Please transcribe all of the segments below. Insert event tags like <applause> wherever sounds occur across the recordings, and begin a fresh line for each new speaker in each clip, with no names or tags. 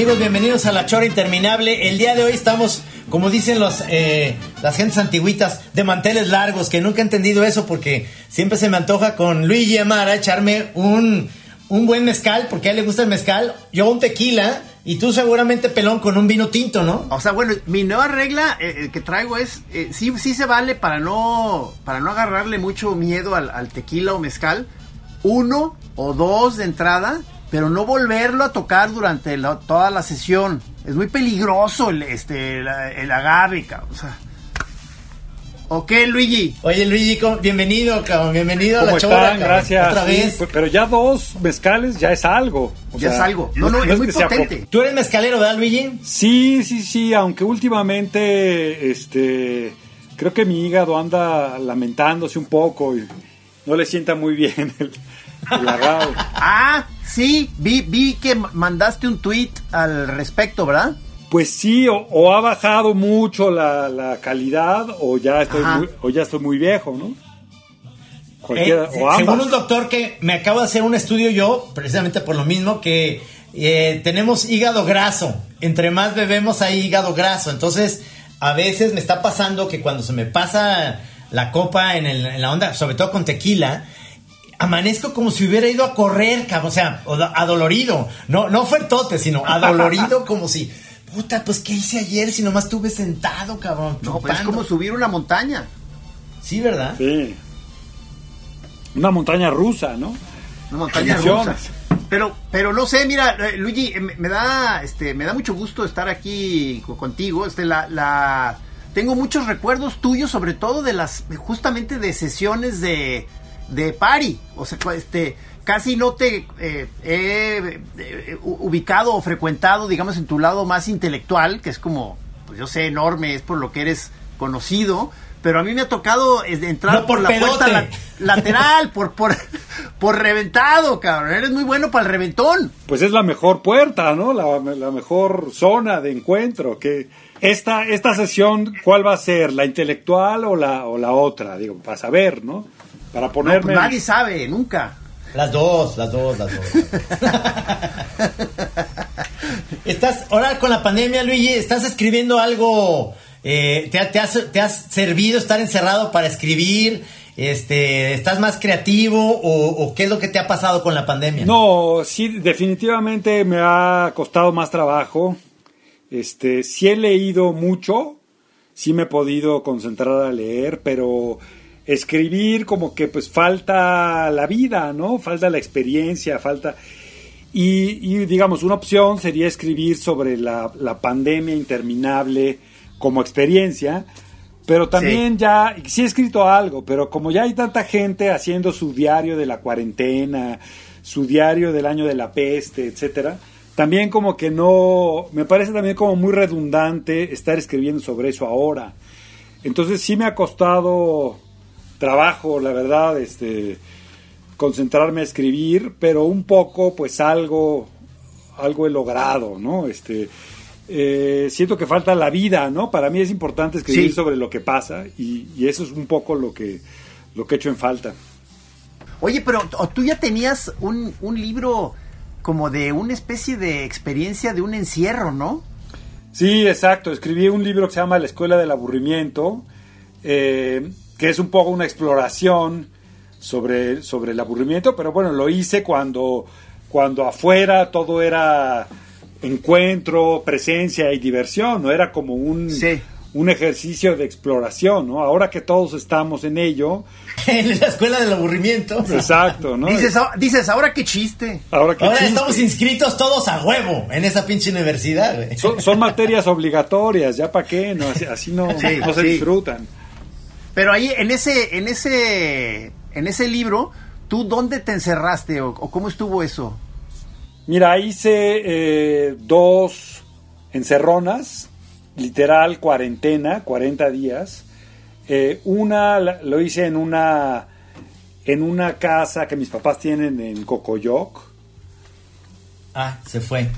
Amigos, bienvenidos a La Chora Interminable. El día de hoy estamos, como dicen los, eh, las gentes antiguitas, de manteles largos, que nunca he entendido eso porque siempre se me antoja con Luigi Amara echarme un, un buen mezcal, porque a él le gusta el mezcal, yo un tequila y tú seguramente pelón con un vino tinto, ¿no?
O sea, bueno, mi nueva regla eh, que traigo es, eh, sí, sí se vale para no, para no agarrarle mucho miedo al tequila o mezcal, uno o dos de entrada pero no volverlo a tocar durante toda la sesión. Es muy peligroso el, este, el, agarre, cabrón. O sea. Ok, Luigi.
Oye, Luigi, bienvenido, cabrón. Bienvenido a la
chora, Gracias. Otra vez. pero ya dos mezcales ya es algo.
ya es algo. No, no, es, muy potente.
¿Tú eres mezcalero, verdad, Luigi?
Sí, sí, sí. Aunque últimamente, este, creo que mi hígado anda lamentándose un poco y no le sienta muy bien <laughs> el,
ah, sí, vi, vi que mandaste un tweet al respecto, ¿verdad?
Pues sí, o, ha bajado mucho la, calidad o ya, estoy muy, o ya estoy muy viejo, ¿no?
Eh, según un doctor que me acabo de hacer un estudio yo, precisamente por lo mismo, que eh, tenemos hígado graso. Entre más bebemos hay hígado graso. Entonces, a veces me está pasando que cuando se me pasa la copa en, en la onda, sobre todo con tequila, amanezco como si hubiera ido a correr, cabrón, o sea, adolorido, no, no fuertote, sino adolorido <laughs> como si, puta, pues ¿qué hice ayer si nomás estuve sentado, cabrón?
No, pues es como subir una montaña.
Sí, ¿verdad?
Sí. Una montaña rusa, ¿no?
Una montaña rusa. Pero, pero no sé, mira, eh, Luigi, eh, me, da, este, me da mucho gusto estar aquí contigo. Este, la, la, tengo muchos recuerdos tuyos, sobre todo de las, justamente de sesiones de, de pari. O sea, este, casi no te eh, he eh, ubicado o frecuentado, digamos, en tu lado más intelectual, que es como, pues yo sé, enorme, es por lo que eres conocido. Pero a mí me ha tocado eh, entrar por, la puerta lateral, por, por, por reventado, cabrón. Eres muy bueno para el reventón.
Pues es la mejor puerta, ¿no? La, la mejor zona de encuentro. Que esta, esta sesión, ¿cuál va a ser? ¿La intelectual o la, o la otra? Digo, para saber, ¿no? Para pues ponerme.
nadie sabe, nunca.
Las dos, las dos, las dos. estás, ahora con la pandemia, Luigi, ¿estás escribiendo algo? Eh, te, te, has, servido estar encerrado para escribir? Este, ¿Estás más creativo o, o, qué es lo que te ha pasado con la pandemia?
No, sí, definitivamente me ha costado más trabajo. Este, sí he leído mucho, sí me he podido concentrar a leer, pero escribir como que pues falta la vida, ¿no? Falta la experiencia, falta... Y, digamos, una opción sería escribir sobre la, pandemia interminable como experiencia, pero también ya, sí he escrito algo, pero como ya hay tanta gente haciendo su diario de la cuarentena, su diario del año de la peste, etcétera, también como que no, me parece también como muy redundante estar escribiendo sobre eso ahora. Entonces sí me ha costado trabajo, la verdad, este, concentrarme a escribir, pero un poco, pues algo, algo he logrado, ¿no? Este, eh, siento que falta la vida, ¿no? Para mí es importante escribir sobre lo que pasa y, eso es un poco lo que, lo que he hecho en falta.
Oye, pero tú ya tenías un, un libro como de una especie de experiencia de un encierro, ¿no?
Sí, exacto. Escribí un libro que se llama La Escuela del Aburrimiento. Eh, que es un poco una exploración sobre, sobre el aburrimiento, pero bueno, lo hice cuando, cuando afuera todo era encuentro, presencia y diversión, no era como un, un ejercicio de exploración, ¿no? Ahora que todos estamos en ello. <laughs>
en la escuela del aburrimiento.
Exacto, ¿no?
Dices, ah, dices ahora qué chiste.
Ahora, estamos inscritos todos a huevo en esa pinche universidad.
Son, <laughs> materias obligatorias, ya para qué, no, así, no, no se disfrutan.
Pero ahí, en ese, en ese, en ese libro, ¿tú dónde te encerraste o, cómo estuvo eso?
Mira, hice eh, dos encerronas, literal cuarentena, 40 días. Eh, una lo hice en una en una casa que mis papás tienen en Cocoyoc.
Ah, se fue.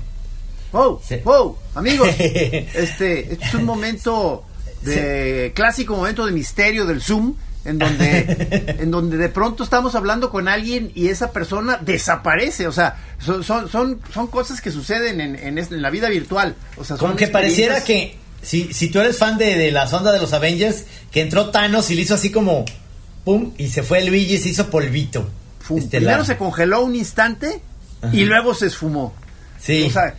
Wow, wow, amigos, <laughs> este, este es un momento de clásico momento de misterio del Zoom. en donde, <laughs> en donde de pronto estamos hablando con alguien y esa persona desaparece. O sea, son, son, son, cosas que suceden en, en, la vida virtual. O sea,
Como que pareciera que si, si tú eres fan de, de la sonda de los Avengers, que entró Thanos y le hizo así como pum, y se fue Luigi y se hizo polvito.
Primero se congeló un instante y luego se esfumó.
Sí.
O sea,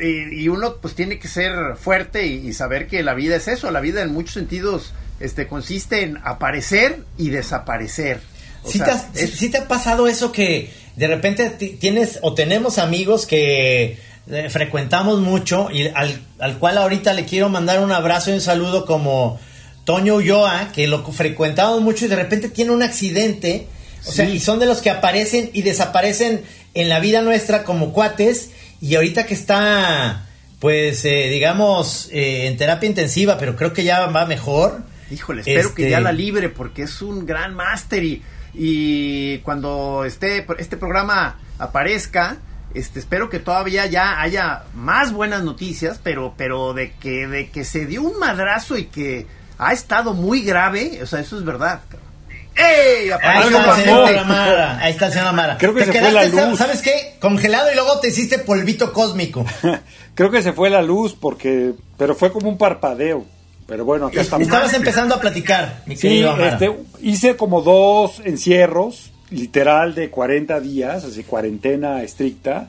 y, uno pues tiene que ser fuerte y, saber que la vida es eso. La vida en muchos sentidos este, consiste en aparecer y desaparecer.
¿Sí, te ha pasado eso que de repente tienes o tenemos amigos que eh, frecuentamos mucho y al, al, cual ahorita le quiero mandar un abrazo y un saludo como Toño Ulloa, que lo frecuentamos mucho y de repente tiene un accidente. O sea, y son de los que aparecen y desaparecen en la vida nuestra como cuates. Y ahorita que está, pues, eh, digamos, eh, en terapia intensiva, pero creo que ya va mejor.
Híjole, espero que ya este la libre porque es un gran máster y, y cuando esté este programa aparezca, este, espero que todavía ya haya más buenas noticias, pero, pero de que, de que se dio un madrazo y que ha estado muy grave, o sea, eso es verdad.
¡Ey! Ahí está, el señor Amara. <laughs> Ahí está el señor Amara.
Creo que se fue la luz.
¿Sabes qué? Congelado y luego te hiciste polvito cósmico. <laughs>
Creo que se fue la luz porque... Pero fue como un parpadeo. Pero bueno, acá estamos.
Estabas empezando a platicar,
mi sí, este, hice como dos encierros, literal de 40 días, así cuarentena estricta.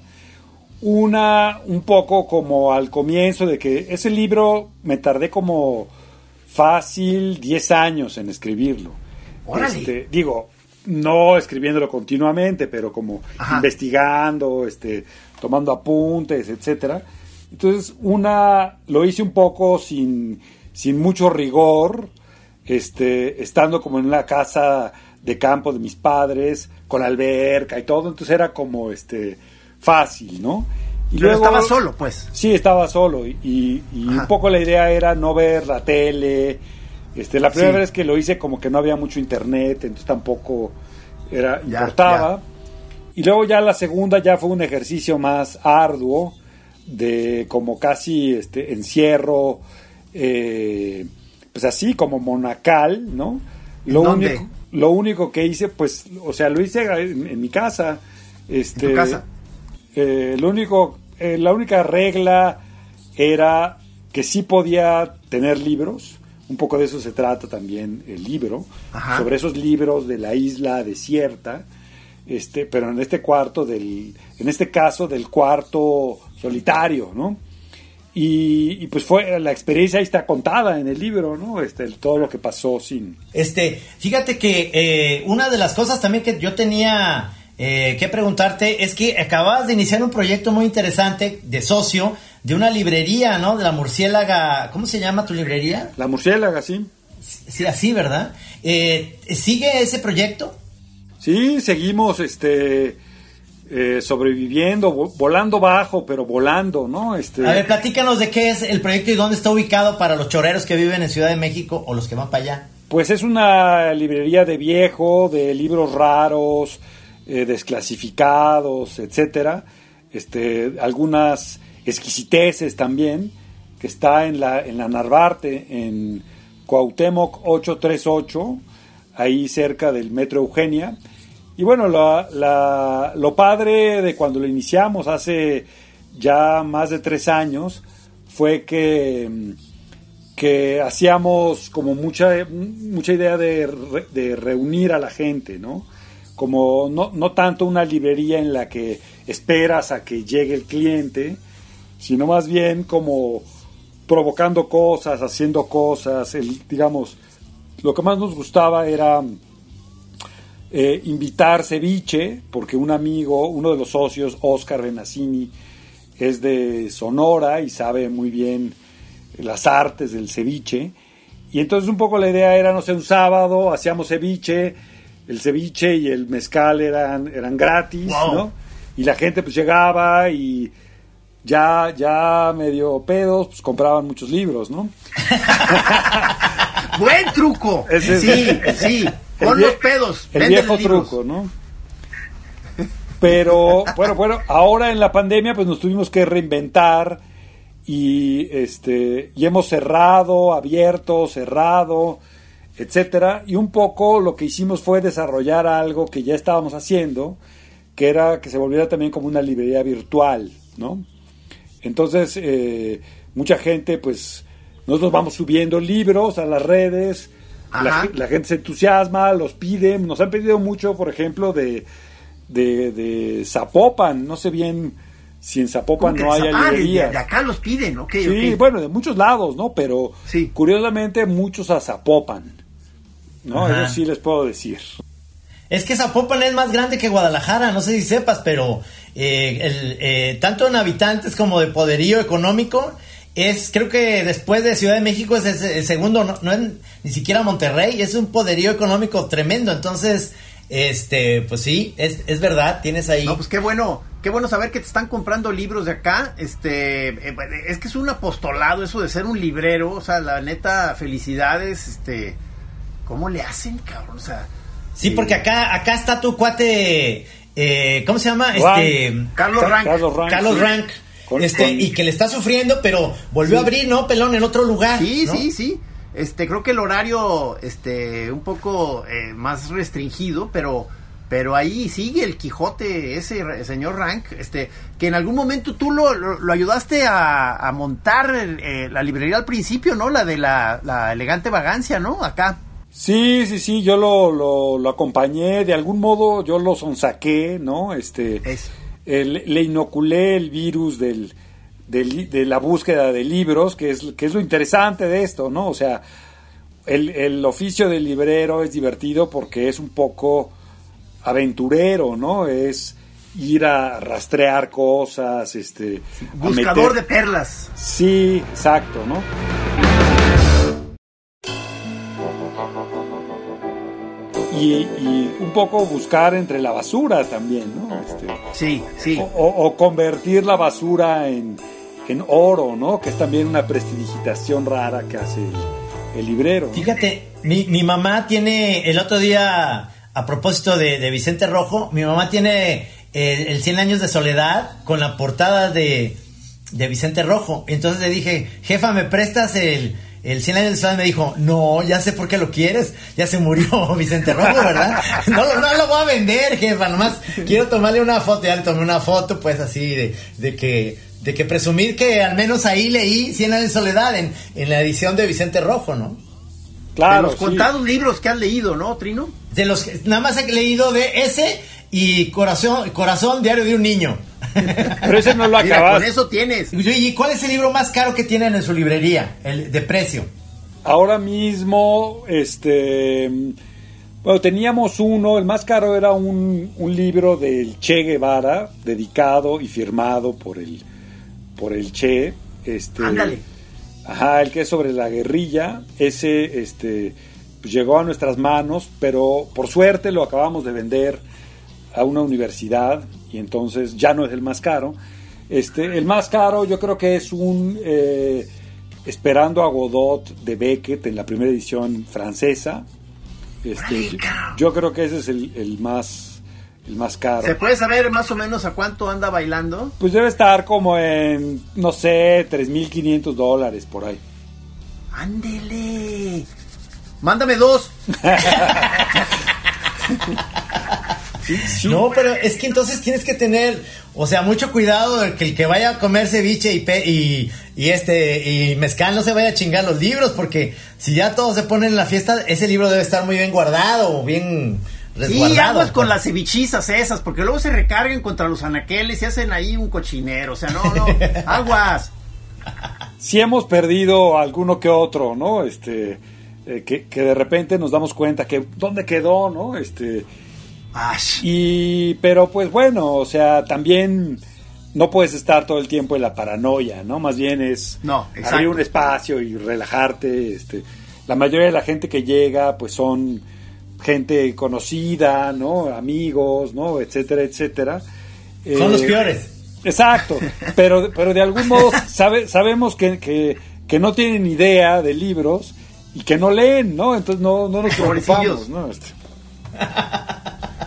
Una un poco como al comienzo de que ese libro me tardé como fácil 10 años en escribirlo. Este, digo, no escribiéndolo continuamente, pero como investigando, este, tomando apuntes, etcétera. Entonces, una lo hice un poco sin, sin mucho rigor, este, estando como en la casa de campo de mis padres, con alberca y todo, entonces era como este fácil, ¿no?
Y Pero estaba solo, pues.
Sí, estaba solo. Y, un poco la idea era no ver la tele. Este, la primera vez que lo hice como que no había mucho internet, entonces tampoco era importaba. Y luego ya la segunda ya fue un ejercicio más arduo de como casi este encierro, eh, pues así como monacal, ¿no? Lo único, lo único que hice, pues, o sea, lo hice en, mi casa. Este, ¿En tu casa? Eh, lo único, eh, la única regla era que sí podía tener libros. Un poco de eso se trata también el libro, sobre esos libros de la isla desierta, este, pero en este cuarto del, en este caso del cuarto solitario, ¿no? Y, pues fue la experiencia ahí está contada en el libro, ¿no? Este, todo lo que pasó sin.
Este, fíjate que eh, una de las cosas también que yo tenía eh, que preguntarte es que acabas de iniciar un proyecto muy interesante de socio de una librería, ¿no? De la murciélaga. ¿Cómo se llama tu librería?
La murciélaga, sí.
Sí, así, ¿verdad? Eh, ¿Sigue ese proyecto?
Sí, seguimos este, eh, sobreviviendo, volando bajo, pero volando, ¿no? Este...
A ver, platícanos de qué es el proyecto y dónde está ubicado para los choreros que viven en Ciudad de México o los que van para allá.
Pues es una librería de viejo, de libros raros, eh, desclasificados, etcétera, este, algunas exquisiteces también, que está en la, en la Narvarte, en Cuauhtémoc 838, ahí cerca del Metro Eugenia. Y bueno, lo padre de cuando lo iniciamos hace ya más de tres años fue que, que hacíamos como mucha, mucha idea de, de reunir a la gente, ¿no? como no, no tanto una librería en la que esperas a que llegue el cliente, sino más bien como provocando cosas, haciendo cosas, el, digamos, lo que más nos gustaba era eh, invitar ceviche, porque un amigo, uno de los socios, Oscar Benassini, es de Sonora y sabe muy bien las artes del ceviche. Y entonces un poco la idea era, no sé, un sábado hacíamos ceviche, el ceviche y el mezcal eran, eran gratis, ¿no? Y la gente pues llegaba y ya, ya medio pedos, pues compraban muchos libros, ¿no? <laughs>
Buen truco. sí, sí, con los pedos.
El viejo truco, ¿no? Pero bueno, bueno, ahora en la pandemia pues nos tuvimos que reinventar y este y hemos cerrado, abierto, cerrado etcétera. Y un poco lo que hicimos fue desarrollar algo que ya estábamos haciendo, que era que se volviera también como una librería virtual, ¿no? Entonces, eh, mucha gente, pues, nosotros vamos subiendo libros a las redes, la, gente se entusiasma, los pide, nos han pedido mucho, por ejemplo, de, de, Zapopan, no sé bien si en Zapopan no hay librerías.
De, acá los piden, ok.
Sí, bueno, de muchos lados, ¿no? Pero curiosamente muchos a Zapopan, ¿no? Eso sí les puedo decir.
Es que Zapopan es más grande que Guadalajara, no sé si sepas, pero eh, eh, tanto en habitantes como de poderío económico, es, creo que después de Ciudad de México es el, segundo, no, es ni siquiera Monterrey, es un poderío económico tremendo, entonces, este, pues sí, es, es verdad, tienes ahí.
No, pues qué bueno, qué bueno saber que te están comprando libros de acá, este, eh, es que es un apostolado eso de ser un librero, o sea, la neta, felicidades, este, ¿cómo le hacen, cabrón? O sea...
Sí, porque acá, acá está tu cuate, eh, ¿cómo se llama? Este,
Carlos Rank.
Carlos Rank este, y que le está sufriendo, pero volvió a abrir, ¿no? Pelón, en otro lugar.
Sí, sí, sí. Este, creo que el horario, este, un poco eh, más restringido, pero, pero ahí sigue el Quijote, ese señor Rank, este, que en algún momento tú lo, lo, ayudaste a, montar eh, la librería al principio, ¿no? La de la, la elegante vagancia, ¿no? Acá.
Sí, sí, sí, yo lo, lo, lo, acompañé, de algún modo yo lo sonsaqué, ¿no? Este, es le inoculé el virus del, de la búsqueda de libros, que es, que es lo interesante de esto, ¿no? O sea, el, el, oficio del librero es divertido porque es un poco aventurero, ¿no? Es ir a rastrear cosas, este...
Buscador de perlas.
Sí, exacto, ¿no? Y, un poco buscar entre la basura también, ¿no? Este,
sí, sí.
O, convertir la basura en, oro, ¿no? Que es también una prestidigitación rara que hace el, librero.
Fíjate, mi, mi, mamá tiene, el otro día, a propósito de, Vicente Rojo, mi mamá tiene el, el, 100 años de soledad con la portada de, de Vicente Rojo. Entonces le dije, jefa, ¿me prestas el el 100 años de soledad me dijo, no, ya sé por qué lo quieres, ya se murió <laughs> Vicente Rojo, ¿verdad? <laughs> No, no lo voy a vender, jefa, nomás quiero tomarle una foto, ya le tomé una foto, pues así, de, de que de que presumir que al menos ahí leí 100 años de soledad en, en la edición de Vicente Rojo, ¿no?
Claro. De los contados libros que has leído, ¿no, Trino?
De los nada más he leído de ese y Corazón, Corazón Diario de un Niño.
Pero ese no lo acabas.
con eso tienes.
¿Y cuál es el libro más caro que tienen en su librería? El de precio.
Ahora mismo, este. Bueno, teníamos uno, el más caro era un, un libro del Che Guevara, dedicado y firmado por el, por el Che. Este,
Ándale.
Ajá, el que es sobre la guerrilla. Ese este, pues llegó a nuestras manos, pero por suerte lo acabamos de vender a una universidad y entonces ya no es el más caro. Este, el más caro yo creo que es un eh, Esperando a Godot de Beckett en la primera edición francesa. Este, yo, creo que ese es el, más el más caro.
¿Se puede saber más o menos a cuánto anda bailando?
Pues debe estar como en, no sé, 3.500 dólares por ahí.
Ándele. Mándame dos. <laughs>
No, pero es que entonces tienes que tener, o sea, mucho cuidado de que el que vaya a comer ceviche y, y, este y mezcal no se vaya a chingar los libros, porque si ya todos se ponen en la fiesta, ese libro debe estar muy bien guardado, bien resguardado.
Sí, aguas con las cevichizas esas, porque luego se recargan contra los anaqueles y hacen ahí un cochinero, o sea, no, no, <laughs> aguas.
Si hemos perdido alguno que otro, ¿no? Este, eh, que, que de repente nos damos cuenta que dónde quedó, ¿no? Este, y, pero pues bueno, o sea, también no puedes estar todo el tiempo en la paranoia, ¿no? Más bien es
no,
abrir un espacio y relajarte. Este, la mayoría de la gente que llega, pues son gente conocida, ¿no? Amigos, ¿no? Etcétera, etcétera.
Son los eh, peores.
Exacto, <laughs> pero, pero de algún modo sabe, sabemos que, que, no tienen idea de libros y que no leen, ¿no? Entonces no, no nos preocupamos, ¿no? Este. <laughs>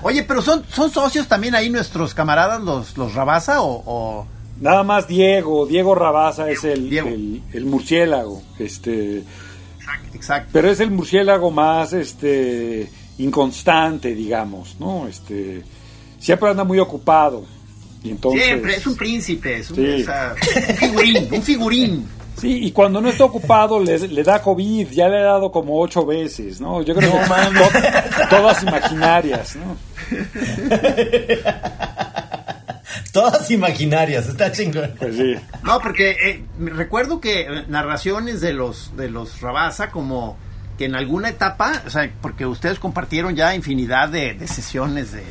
Oye, pero son, son socios también ahí nuestros camaradas, los, los Rabasa o,
Nada más Diego, Diego Rabasa es el, el, murciélago. Este, Exacto. Pero es el murciélago más este inconstante, digamos, ¿no? Este siempre anda muy ocupado. Y entonces,
siempre es un príncipe, es un, figurín, un figurín. <laughs>
Sí, y cuando no está ocupado le, da COVID, ya le ha dado como ocho veces, ¿no? Yo creo que todas imaginarias, ¿no? <laughs>
Todas imaginarias, está chingón.
Pues sí.
No, porque eh, recuerdo que eh, narraciones de los de los Rabasa como que en alguna etapa, o sea, porque ustedes compartieron ya infinidad de, sesiones de,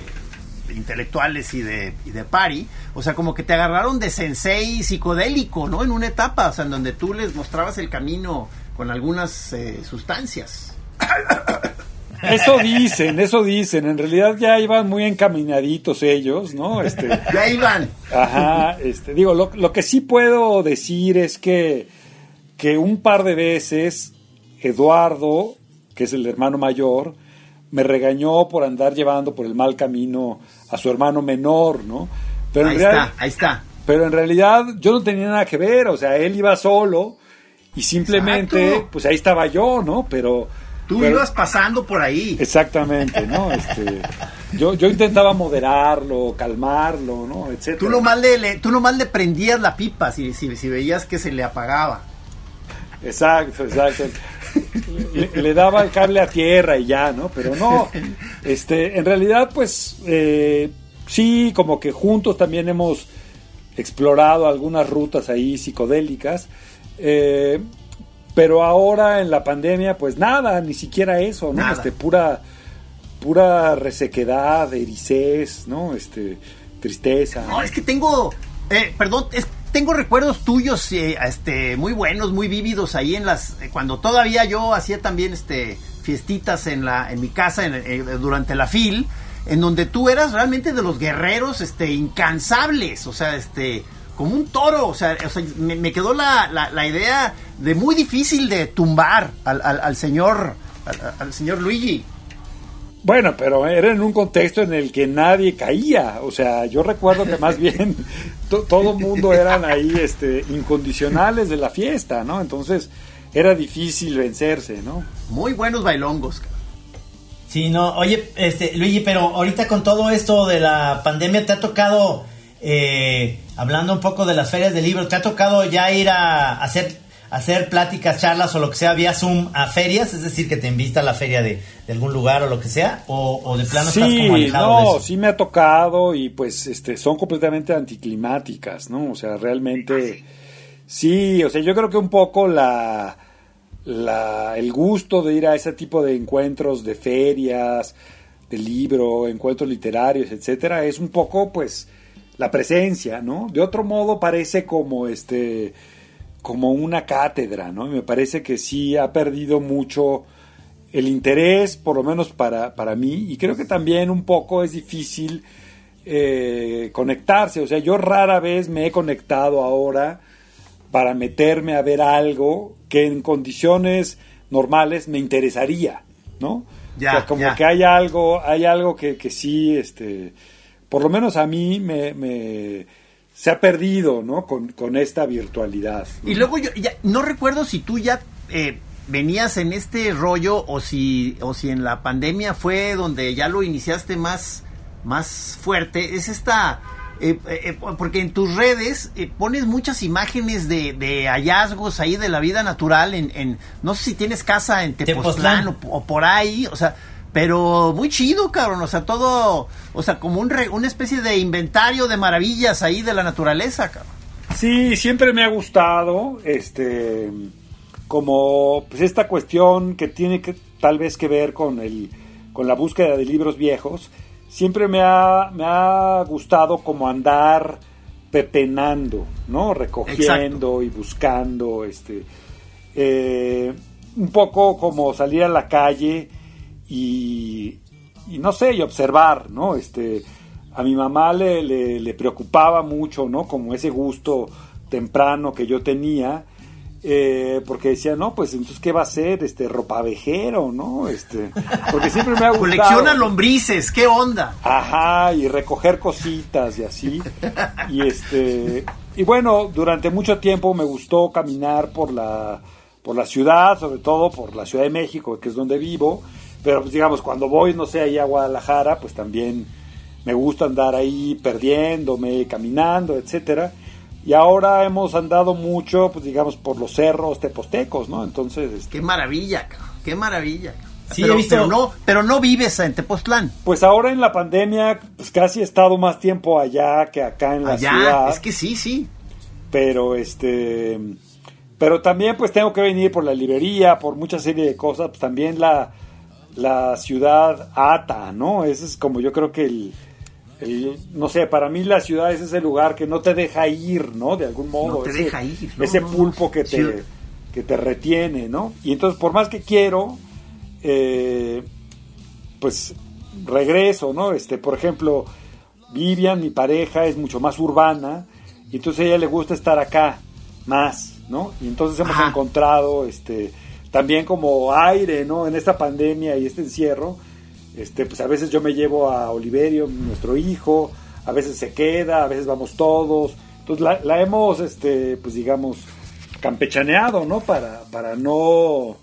intelectuales y de, y de pari, o sea, como que te agarraron de sensei psicodélico, ¿no? En una etapa, o sea, en donde tú les mostrabas el camino con algunas eh, sustancias. <coughs>
Eso dicen, eso dicen. En realidad ya iban muy encaminaditos ellos, ¿no? Este, <laughs>
ya iban.
Ajá, este, digo, lo, lo, que sí puedo decir es que, que un par de veces Eduardo, que es el hermano mayor, me regañó por andar llevando por el mal camino a su hermano menor, ¿no?
Pero ahí está, ahí está.
Pero en realidad yo no tenía nada que ver, o sea, él iba solo y simplemente, pues ahí estaba yo, ¿no? Pero
Tú ibas pasando por ahí.
Exactamente, ¿no? Este, yo, yo intentaba moderarlo, calmarlo, ¿no? Etcétera.
Tú nomás le, tú nomás le prendías la pipa si, si, veías que se le apagaba.
Exacto, exacto. Le, daba el cable a tierra y ya, ¿no? Pero no, <laughs> este, en realidad, pues, eh, sí, como que juntos también hemos explorado algunas rutas ahí psicodélicas. Eh, pero ahora en la pandemia, pues nada, ni siquiera eso, ¿no? Este, pura, pura resequedad, ericés, ¿no? Este, tristeza.
No, es que tengo, eh, perdón, tengo recuerdos tuyos, eh, este, muy buenos, muy vívidos ahí en las, eh, cuando todavía yo hacía también, este, fiestitas en la, en mi casa, durante la FIL, en donde tú eras realmente de los guerreros, este, incansables, o sea, este, como un toro. O sea, me, quedó la, la, idea de muy difícil de tumbar al, al, señor al, señor Luigi.
Bueno, pero era en un contexto en el que nadie caía. O sea, yo recuerdo que más bien <laughs> todo el mundo eran ahí este, incondicionales de la fiesta, ¿no? Entonces era difícil vencerse, ¿no?
Muy buenos bailongos.
Sí, no, oye, este, Luigi, pero ahorita con todo esto de la pandemia, ¿te ha tocado eh, hablando un poco de las ferias de libros, ¿te ha tocado ya ir a hacer, hacer pláticas, charlas o lo que sea vía Zoom a ferias? Es decir, que te invita a la feria de, algún lugar o lo que sea, o, de plano
sí,
estás como alejado
no, sí me ha tocado y pues este son completamente anticlimáticas, ¿no? O sea, realmente sí, o sea, yo creo que un poco la, la el gusto de ir a ese tipo de encuentros de ferias, de libro, encuentros literarios, etcétera, es un poco pues la presencia, ¿no? De otro modo parece como este como una cátedra, ¿no? Y me parece que sí ha perdido mucho el interés, por lo menos para, para mí, y creo que también un poco es difícil eh, conectarse, o sea, yo rara vez me he conectado ahora para meterme a ver algo que en condiciones normales me interesaría, ¿no? Ya, o sea, como que hay algo, hay algo que, que sí, este, por lo menos a mí me, se ha perdido, ¿no? Con, esta virtualidad.
Y luego yo ya, no recuerdo si tú ya eh, venías en este rollo o si, o si en la pandemia fue donde ya lo iniciaste más, más fuerte. Es esta... Eh, eh, porque en tus redes pones muchas imágenes de, hallazgos ahí de la vida natural en, no sé si tienes casa en Tepoztlán, O, o, por ahí, o sea, pero muy chido, cabrón. O sea, todo. O sea, como un una especie de inventario de maravillas ahí de la naturaleza, cabrón.
Sí, siempre me ha gustado. Este. Como pues esta cuestión que tiene que tal vez que ver con el con la búsqueda de libros viejos, siempre me ha, me ha gustado como andar pepenando, ¿no? Recogiendo y buscando, este, eh, un poco como salir a la calle y, no sé, y observar, ¿no? Este, a mi mamá le, le, preocupaba mucho, ¿no? Como ese gusto temprano que yo tenía, eh, porque decía, no, pues entonces, ¿qué va a ser? Este, ropavejero, ¿no? Este, porque siempre me ha gustado.
Colecciona lombrices, ¿qué onda?
Ajá, y recoger cositas y así. Y este, y bueno, durante mucho tiempo me gustó caminar por la por la ciudad, sobre todo por la Ciudad de México, que es donde vivo, pero pues digamos, cuando voy, no sé, ahí a Guadalajara, pues también me gusta andar ahí perdiéndome, caminando, etcétera. Y ahora hemos andado mucho, pues digamos, por los cerros tepostecos, ¿no? Entonces...
Este... Qué maravilla, qué maravilla. Sí, pero, he visto... pero, no, pero no vives en Tepoztlán.
Pues ahora en la pandemia, pues casi he estado más tiempo allá que acá en la allá, ciudad.
Es que sí, sí.
Pero este... Pero también pues tengo que venir por la librería, por mucha serie de cosas, pues también la, la ciudad ata, ¿no? Ese es como yo creo que el, no sé, para mí la ciudad es ese lugar que no te deja ir, ¿no? De algún modo.
No te
ese,
deja ir.
ese pulpo que te, que te retiene, ¿no? Y entonces, por más que quiero, eh, pues regreso, ¿no? Este, por ejemplo, Vivian, mi pareja, es mucho más urbana y entonces a ella le gusta estar acá más, ¿no? Y entonces hemos encontrado, este, también como aire, ¿no? En esta pandemia y este encierro, este, pues a veces yo me llevo a Oliverio, nuestro hijo, a veces se queda, a veces vamos todos. Entonces la, la hemos, este, pues digamos, campechaneado, ¿no? Para, para no,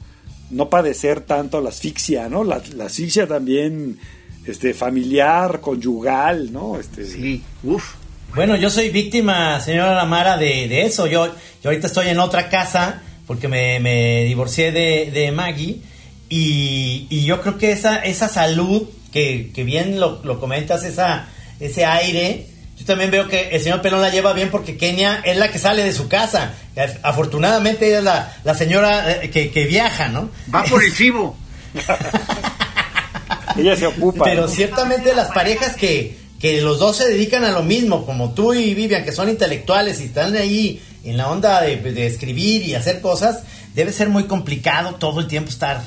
no padecer tanto la asfixia, ¿no? La, asfixia también este, familiar, conyugal, ¿no? Este,
sí, uff.
Bueno, yo soy víctima, señora Lamara, de, de eso. Yo, yo ahorita estoy en otra casa porque me, me divorcié de, de Maggie y, y, yo creo que esa, esa salud, que, que bien lo, lo, comentas, esa, ese aire, yo también veo que el señor Pelón la lleva bien porque Kenia es la que sale de su casa. Afortunadamente ella es la, la señora eh, que, que, viaja, ¿no?
Va por el chivo. <laughs>
ella se ocupa.
Pero ciertamente las parejas que, que los dos se dedican a lo mismo, como tú y Vivian, que son intelectuales y están ahí en la onda de, de escribir y hacer cosas, debe ser muy complicado todo el tiempo estar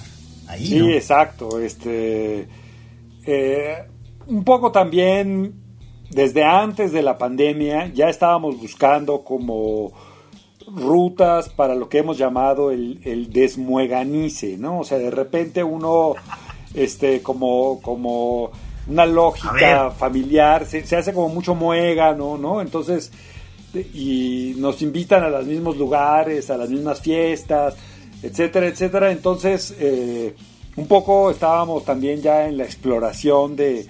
sí,
exacto. Este, eh, un poco también desde antes de la pandemia ya estábamos buscando como rutas para lo que hemos llamado el, el desmueganice, ¿no? O sea, de repente uno, este, como, como una lógica familiar, se, se, hace como mucho muégano, ¿no? Entonces, y nos invitan a los mismos lugares, a las mismas fiestas, etcétera, etcétera. Entonces, eh, un poco estábamos también ya en la exploración de,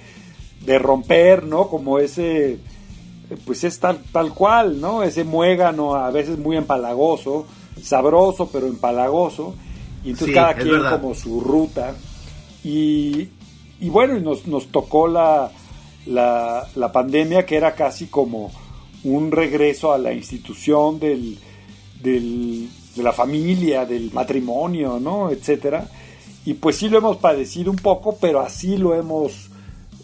de romper, ¿no? Como ese, pues es tal, tal cual, ¿no? Ese muégano a veces muy empalagoso, sabroso pero empalagoso, y entonces cada quien como su ruta. Y, y bueno, y nos, nos tocó la, la, la pandemia que era casi como un regreso a la institución del, del, de la familia, del matrimonio, ¿no? Etcétera. Y pues sí lo hemos padecido un poco, pero así lo hemos,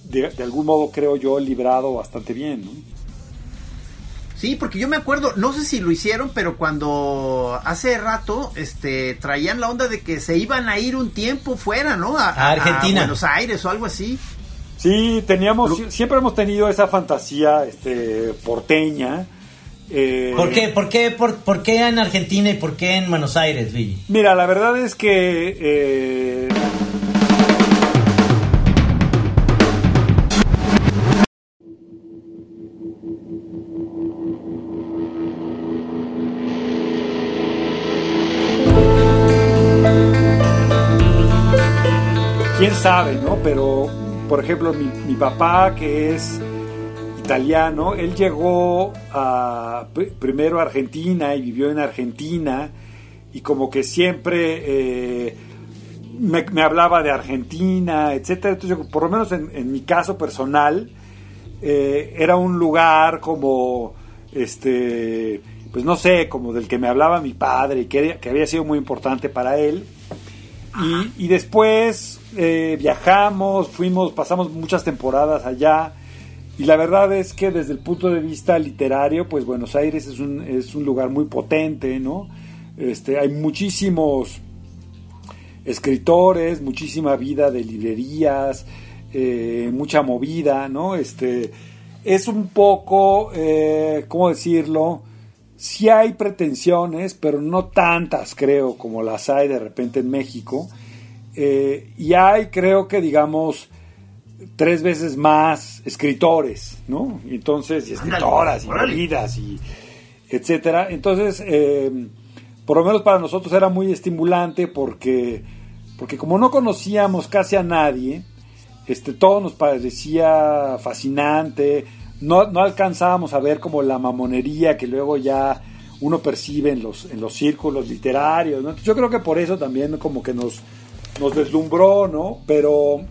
de, algún modo creo yo, librado bastante bien, ¿no?
Sí, porque yo me acuerdo, no sé si lo hicieron, pero cuando hace rato este traían la onda de que se iban a ir un tiempo fuera, ¿no?
A, Argentina.
A Buenos Aires o algo así.
Sí, teníamos, siempre hemos tenido esa fantasía este, porteña
eh, ¿Por, qué, por, qué, por, qué en Argentina y por qué en Buenos Aires, Luigi?
Mira, la verdad es que... Eh, quién sabe, ¿no? Pero, por ejemplo, mi, mi papá, que es italiano. Él llegó a, primero a Argentina y vivió en Argentina y como que siempre eh, me, hablaba de Argentina, etcétera. Entonces, por lo menos en, mi caso personal, eh, era un lugar como, este, pues no sé, como del que me hablaba mi padre y que, había sido muy importante para él. Y, después eh, viajamos, fuimos, pasamos muchas temporadas allá y la verdad es que desde el punto de vista literario, pues Buenos Aires es un, es un lugar muy potente, ¿no? Este, hay muchísimos escritores, muchísima vida de librerías, eh, mucha movida, ¿no? Este, es un poco, eh, ¿cómo decirlo? Sí hay pretensiones, pero no tantas, creo, como las hay de repente en México. Eh, y hay, creo que, digamos, tres veces más escritores, ¿no? Entonces, y escritoras, y vidas, y etcétera. Entonces, eh, por lo menos para nosotros era muy estimulante porque, porque como no conocíamos casi a nadie, este, todo nos parecía fascinante, no, no alcanzábamos a ver como la mamonería que luego ya uno percibe en los, en los círculos literarios. yo creo que por eso también como que nos, nos deslumbró, ¿no? Pero,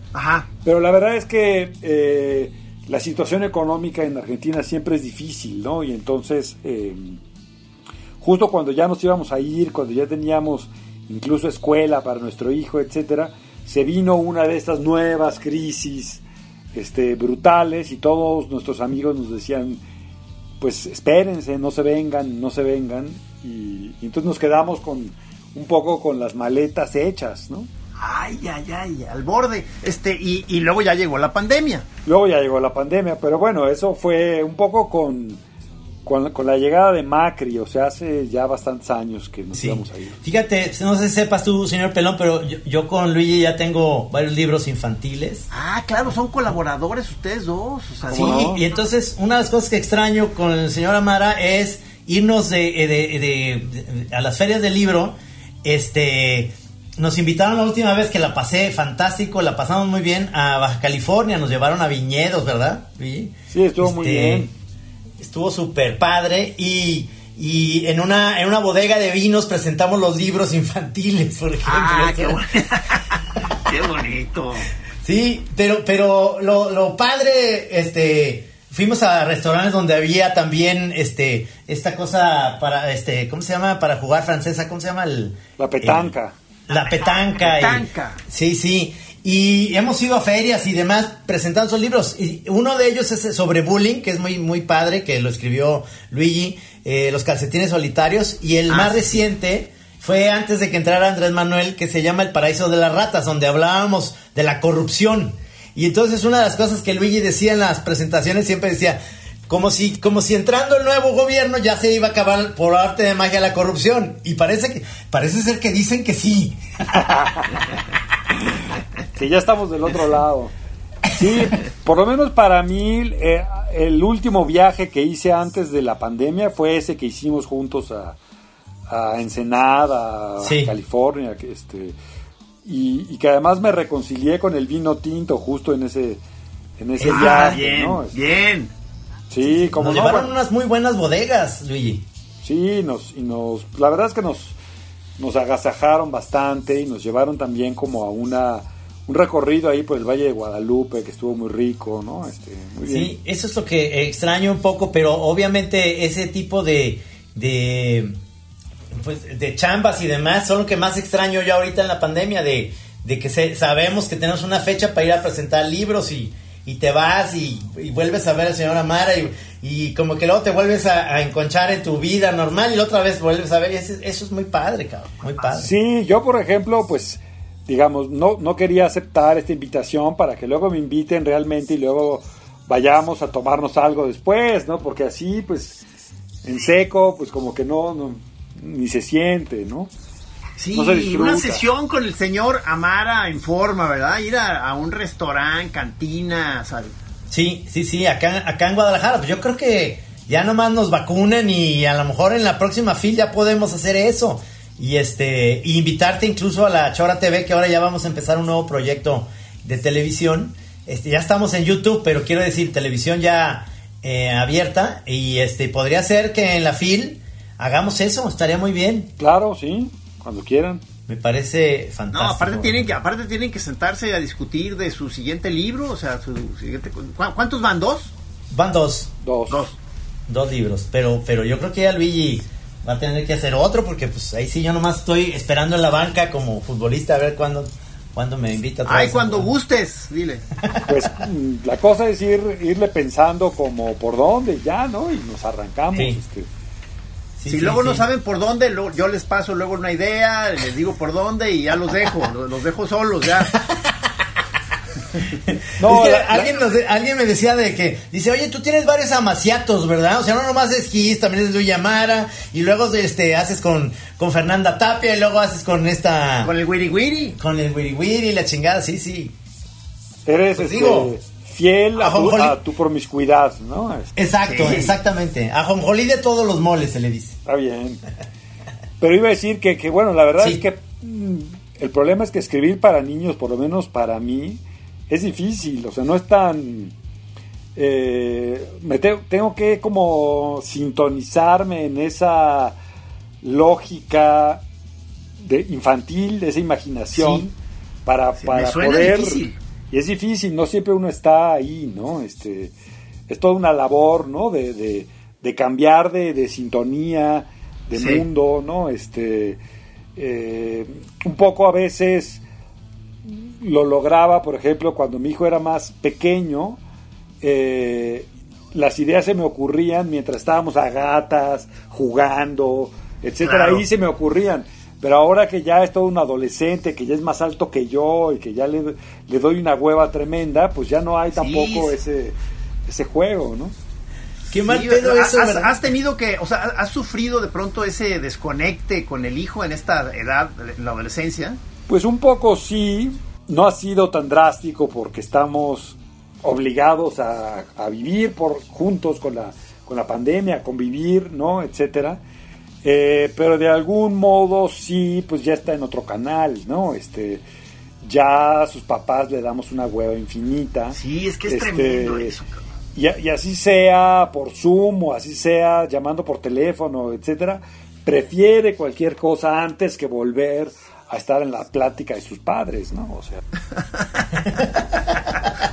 pero la verdad es que eh, la situación económica en Argentina siempre es difícil, ¿no? Y entonces, eh, justo cuando ya nos íbamos a ir, cuando ya teníamos incluso escuela para nuestro hijo, etcétera, se vino una de estas nuevas crisis este, brutales y todos nuestros amigos nos decían, pues espérense, no se vengan, no se vengan. Y, entonces nos quedamos con un poco con las maletas hechas, ¿no?
Ay, ay, ay, al borde. Este, y, y luego ya llegó la pandemia.
Luego ya llegó la pandemia, pero bueno, eso fue un poco con con, la llegada de Macri, o sea, hace ya bastantes años que nos íbamos a ir.
Fíjate, no sé si sepas tú, señor Pelón, pero yo, con Luigi ya tengo varios libros infantiles.
Ah, claro, son colaboradores ustedes dos.
sí, y entonces una de las cosas que extraño con el señor Amara es irnos de, a las ferias del libro. Este, nos invitaron la última vez que la pasé fantástico, la pasamos muy bien a Baja California, nos llevaron a viñedos, ¿verdad?
Sí, estuvo muy este, bien
estuvo súper padre y, y en una, en una bodega de vinos presentamos los libros infantiles, por ejemplo.
Ah, <laughs> qué, bonito.
Sí, pero, pero lo, lo padre, este, fuimos a restaurantes donde había también, este, esta cosa para, este, ¿cómo se llama? Para jugar francesa, ¿cómo se llama? El,
la petanca.
La petanca.
petanca.
sí, sí. Y hemos ido a ferias y demás presentando sus libros. Y uno de ellos es sobre bullying, que es muy, muy padre, que lo escribió Luigi, eh, Los calcetines solitarios. Y el ah, más reciente fue antes de que entrara Andrés Manuel, que se llama El paraíso de las ratas, donde hablábamos de la corrupción. Y entonces una de las cosas que Luigi decía en las presentaciones siempre decía, como si, como si entrando el nuevo gobierno ya se iba a acabar por arte de magia la corrupción. Y parece que, parece ser que dicen que sí. <laughs>
que ya estamos del otro lado. Sí, por lo menos para mí, eh, el último viaje que hice antes de la pandemia fue ese que hicimos juntos a, a Ensenada, a California, que este, y, que además me reconcilié con el vino tinto justo en ese, en ese ah, viaje.
Bien, bien.
Sí, como
nos llevaron unas muy buenas bodegas, Luigi.
Sí, nos, y nos, la verdad es que nos, nos agasajaron bastante y nos llevaron también como a una un recorrido ahí por el Valle de Guadalupe que estuvo muy rico, ¿no? Este, muy
sí, eso es lo que extraño un poco, pero obviamente ese tipo de, de, pues, de chambas y demás son lo que más extraño yo ahorita en la pandemia, de, de que sabemos que tenemos una fecha para ir a presentar libros y, y te vas y, vuelves a ver al señor Amara y, y, como que luego te vuelves a, enconchar en tu vida normal y otra vez vuelves a ver eso, eso es muy padre, cabrón, muy padre.
Sí, yo por ejemplo, pues digamos, no, no quería aceptar esta invitación para que luego me inviten realmente y luego vayamos a tomarnos algo después, ¿no? Porque así, pues, en seco, pues como que no, no ni se siente, ¿no?
Sí, una sesión con el señor Amara en forma, ¿verdad? Ir a, un restaurante, cantina, ¿sabes?
Sí, sí, sí, acá, acá en Guadalajara, pues yo creo que ya nomás nos vacunen y a lo mejor en la próxima fil ya podemos hacer eso. Y este invitarte incluso a la Chora TV que ahora ya vamos a empezar un nuevo proyecto de televisión. Este ya estamos en YouTube pero quiero decir televisión ya eh, abierta. Y este podría ser que en la FIL hagamos eso estaría muy bien.
Claro sí cuando quieran
me parece fantástico. No,
aparte tienen que aparte tienen que sentarse a discutir de su siguiente libro, o sea, su siguiente ¿Cuántos van? ¿Dos?
Van dos.
Dos.
Dos.
Dos libros, pero pero yo creo que ya Luigi va a tener que hacer otro porque pues ahí sí yo nomás estoy esperando en la banca como futbolista a ver cuándo cuando me invita.
Ay, cuando gustes, dile.
Pues la cosa es ir, irle pensando como por dónde ya, ¿no? Y nos arrancamos. Este.
Si luego no saben por dónde, yo les paso luego una idea, les digo por dónde y ya los dejo, los dejo solos ya. <laughs>
no, alguien, alguien me decía de que, dice, oye, tú tienes varios amaciatos, ¿verdad? O sea, no nomás es Kiss, también es Luis Yamara, y luego este, haces con, con Fernanda Tapia, y luego haces con esta...
Con el Wiri Wiri.
Con el Wiri Wiri, la chingada, sí, sí.
Eres, pues este, fiel a, tu, promiscuidad, ¿no?
Exacto, exactamente. A Jonjolí de todos los moles se le dice.
Está bien. pero iba a decir que, que bueno, la verdad es que mm, el problema es que escribir para niños, por lo menos para mí, es difícil, o sea, no es tan... Eh, me tengo que como sintonizarme en esa lógica de infantil, de esa imaginación, para, para poder... Y es difícil, no siempre uno está ahí, ¿no? Este, es toda una labor, ¿no? De, de, cambiar de, de, sintonía, de mundo, ¿no? Este, eh, un poco a veces lo lograba, por ejemplo, cuando mi hijo era más pequeño, eh, las ideas se me ocurrían mientras estábamos a gatas, jugando, etcétera, ahí se me ocurrían. Pero ahora que ya es todo un adolescente, que ya es más alto que yo y que ya le, le doy una hueva tremenda, pues ya no hay tampoco ese, ese juego, ¿no?
Qué mal eso, has, has, tenido que, o sea, has sufrido de pronto ese desconecte con el hijo en esta edad, en la adolescencia.
Pues un poco sí, no ha sido tan drástico porque estamos obligados a, vivir por juntos con la, con la pandemia, a convivir, ¿no? etcétera. Eh, pero de algún modo sí, pues ya está en otro canal, ¿no? Este, ya a sus papás le damos una hueva infinita.
Sí, es que es este, tremendo eso.
Y, y, así sea por Zoom o así sea llamando por teléfono, etcétera, prefiere cualquier cosa antes que volver a estar en la plática de sus padres, ¿no? O sea. <laughs>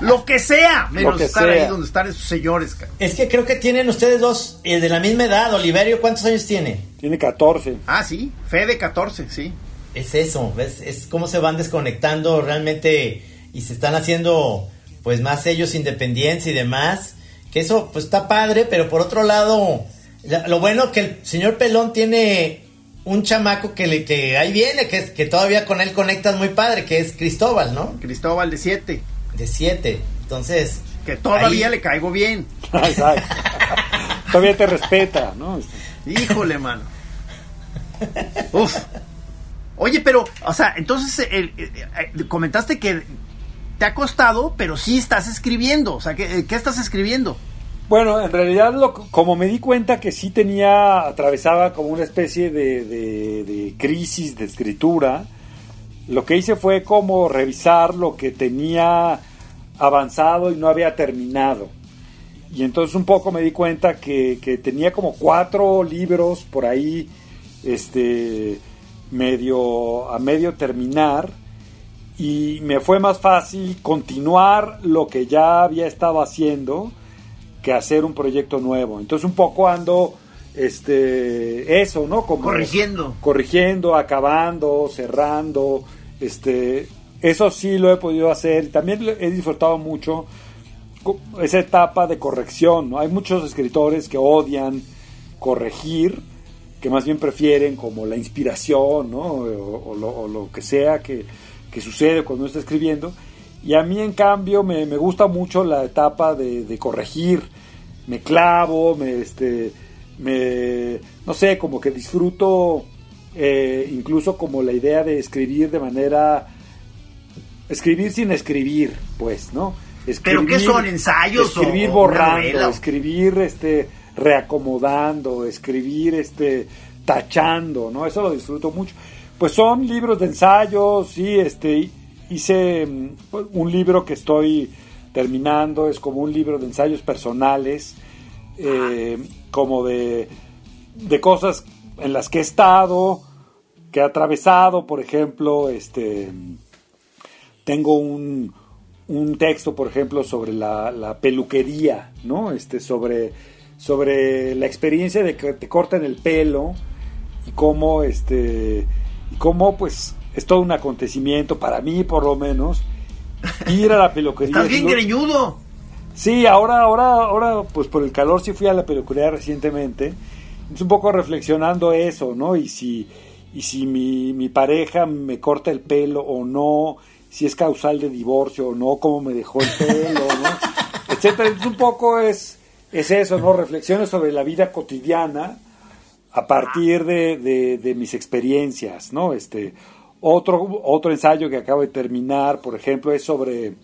Lo que sea, menos estar ahí donde están esos señores.
Es que creo que tienen ustedes dos eh, de la misma edad. Oliverio, ¿cuántos años tiene?
Tiene 14.
Ah, sí, Fede 14, sí.
Es eso, ¿ves? Es cómo se van desconectando realmente y se están haciendo pues más ellos independientes y demás. Que eso pues está padre, pero por otro lado, lo bueno que el señor Pelón tiene un chamaco que, le, que ahí viene, que, que todavía con él conectas muy padre, que es Cristóbal, ¿no?
Cristóbal de 7.
De 7. Entonces.
Que todavía le caigo bien. <laughs>
todavía te respeta, ¿no?
Híjole, mano. Uf. Oye, pero, o sea, entonces eh, eh, comentaste que te ha costado, pero sí estás escribiendo. O sea, ¿qué, qué estás escribiendo?
Bueno, en realidad, lo, como me di cuenta que sí tenía, atravesaba como una especie de, de, crisis de escritura, lo que hice fue como revisar lo que tenía avanzado y no había terminado. Y entonces un poco me di cuenta que, que tenía como cuatro libros por ahí, este, medio, a medio terminar, y me fue más fácil continuar lo que ya había estado haciendo que hacer un proyecto nuevo. Entonces un poco ando este eso, ¿no?
Como corrigiendo.
Corrigiendo, acabando, cerrando, este eso sí lo he podido hacer. También he disfrutado mucho esa etapa de corrección, ¿no? Hay muchos escritores que odian corregir, que más bien prefieren como la inspiración, ¿no? O, lo, que sea que, que sucede cuando uno está escribiendo y a mí, en cambio, me, gusta mucho la etapa de, corregir. Me clavo, me, este, me, no sé, como que disfruto eh, incluso como la idea de escribir de manera, escribir sin escribir, pues, ¿no?
¿Pero qué son ensayos?
Escribir borrando, escribir este, reacomodando, escribir este, tachando, ¿no? Eso lo disfruto mucho. Pues son libros de ensayos, sí, este, hice mm, un libro que estoy terminando, es como un libro de ensayos personales, eh, como de, de, cosas en las que he estado, que he atravesado, por ejemplo, este, tengo un, un texto, por ejemplo, sobre la, peluquería, ¿no? Este, sobre, sobre la experiencia de que te cortan el pelo y cómo, este, y cómo, pues, es todo un acontecimiento, para mí por lo menos, ir a la <laughs> peluquería.
¿Estás bien greñudo?
Sí, ahora, ahora, ahora, pues por el calor sí fui a la peluquería recientemente. Es un poco reflexionando eso, ¿no? Y si, y si mi, mi pareja me corta el pelo o no, si es causal de divorcio o no, cómo me dejó el pelo, ¿no? <laughs> Etcétera. Es un poco es, es eso, ¿no? Reflexiones sobre la vida cotidiana a partir de, de, de mis experiencias, ¿no? Este, otro, otro ensayo que acabo de terminar, por ejemplo, es sobre...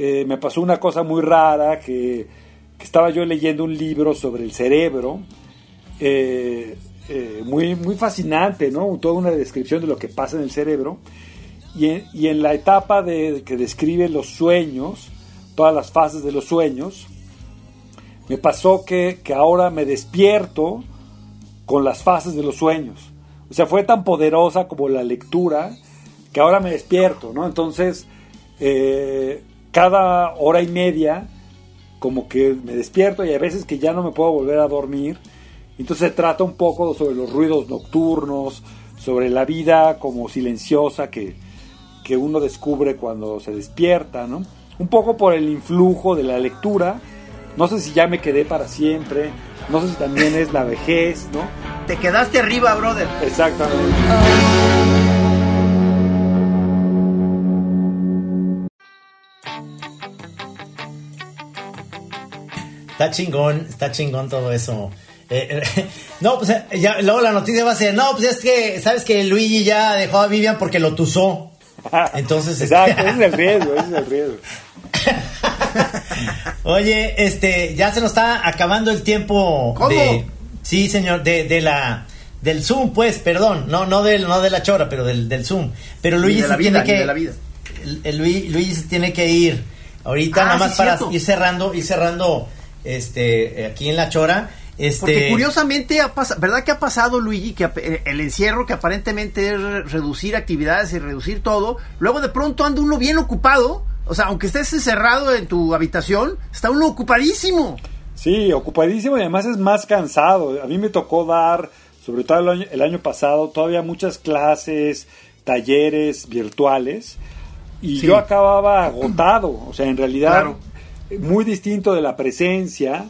Eh, me pasó una cosa muy rara, que, estaba yo leyendo un libro sobre el cerebro, eh, eh, muy, muy fascinante, ¿no? Toda una descripción de lo que pasa en el cerebro. Y en, la etapa de, que describe los sueños, todas las fases de los sueños, me pasó que, que ahora me despierto con las fases de los sueños. O sea, fue tan poderosa como la lectura que ahora me despierto, ¿no? Entonces, cada hora y media, como que me despierto y a veces que ya no me puedo volver a dormir. Entonces se trata un poco sobre los ruidos nocturnos, sobre la vida como silenciosa que, que uno descubre cuando se despierta, ¿no? Un poco por el influjo de la lectura. No sé si ya me quedé para siempre, no sé si también es la vejez, ¿no?
Te quedaste arriba, brother.
Exactamente.
Está chingón, está chingón todo eso. Eh, <laughs> no, pues ya, luego la noticia va a ser, no, pues es que, ¿sabes que Luigi ya dejó a Vivian porque lo tusó? <laughs> Entonces...
Exacto, ese es el riesgo, ese es el riesgo. <laughs>
Oye, este, ya se nos está acabando el tiempo
¿Cómo?
de... Sí, señor, de, de la... Del Zoom, pues, perdón, no, no, del, no de la chora, pero del, del Zoom. Pero Luigi
de la
se
vida,
tiene que...
de la vida.
el- Luigi se tiene que ir. Ahorita
Ah,
nada más
sí,
para
cierto.
ir cerrando, ir cerrando este aquí en la chora. Este,
Porque curiosamente, ha pas- ¿verdad que ha pasado, Luigi, que eh, el encierro que aparentemente es re- reducir actividades y reducir todo, luego de pronto anda uno bien ocupado, o sea, aunque estés encerrado en tu habitación, está uno ocupadísimo.
Sí, ocupadísimo y además es más cansado. A mí me tocó dar, sobre todo el año, el año pasado, todavía muchas clases, talleres virtuales y
Sí.
yo acababa agotado. O sea, en realidad,
Claro.
Muy distinto de la presencia,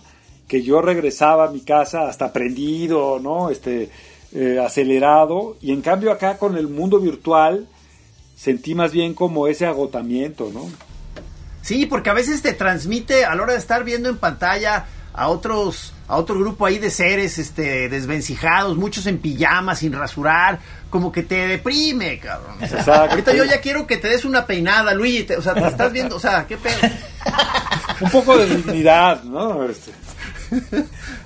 que yo regresaba a mi casa hasta prendido, ¿no? Este, eh, acelerado. Y en cambio acá con el mundo virtual sentí más bien como ese agotamiento, ¿no?
Sí, porque a veces te transmite a la hora de estar viendo en pantalla a otros a otro grupo ahí de seres este desvencijados, muchos en pijamas sin rasurar, como que te deprime, cabrón. O sea,
Exacto.
ahorita yo ya quiero que te des una peinada, Luigi, te- o sea, te estás viendo, o sea, qué pedo. <laughs>
Un poco de dignidad, ¿no? Este,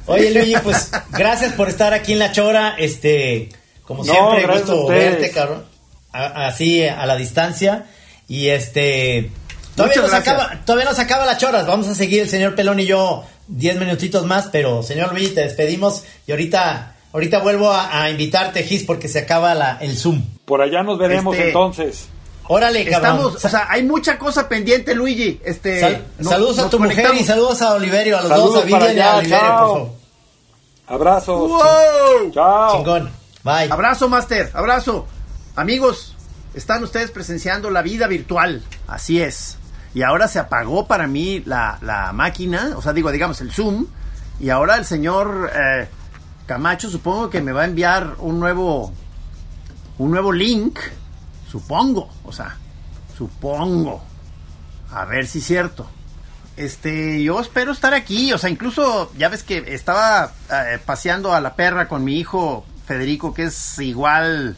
Oye Luigi, pues gracias por estar aquí en la chora. Este, como
No,
siempre, gusto verte, cabrón. A- así a la distancia. Y este. Todavía
Muchas
no, se
gracias.
acaba, todavía no se acaba la choras. Vamos a seguir el señor Pelón y yo 10 minutitos más. Pero, señor Luigi, te despedimos. Y ahorita, ahorita vuelvo a, a invitarte, Gis, porque se acaba la, el Zoom.
por allá nos veremos
Este,
entonces.
Órale, cabrón.
Estamos, o sea, hay mucha cosa pendiente, Luigi. Este,
Sal-
no-
saludos a tu mujer y saludos a Oliverio, a los
Saludos
dos, a
para
Vivian y a
allá,
Oliverio,
chao.
por favor.
Abrazos.
¡Wow!
Chao.
Chingón. Bye.
Abrazo, Master, abrazo. Amigos, están ustedes presenciando la vida virtual. Así es. Y ahora se apagó para mí la, la máquina, o sea, digo, digamos, el Zoom. Y ahora el señor eh, Camacho supongo que me va a enviar un nuevo, un nuevo link. Supongo, o sea, supongo. A ver si es cierto. Este, yo espero estar aquí, o sea, incluso ya ves que estaba eh, paseando a la perra con mi hijo Federico, que es igual,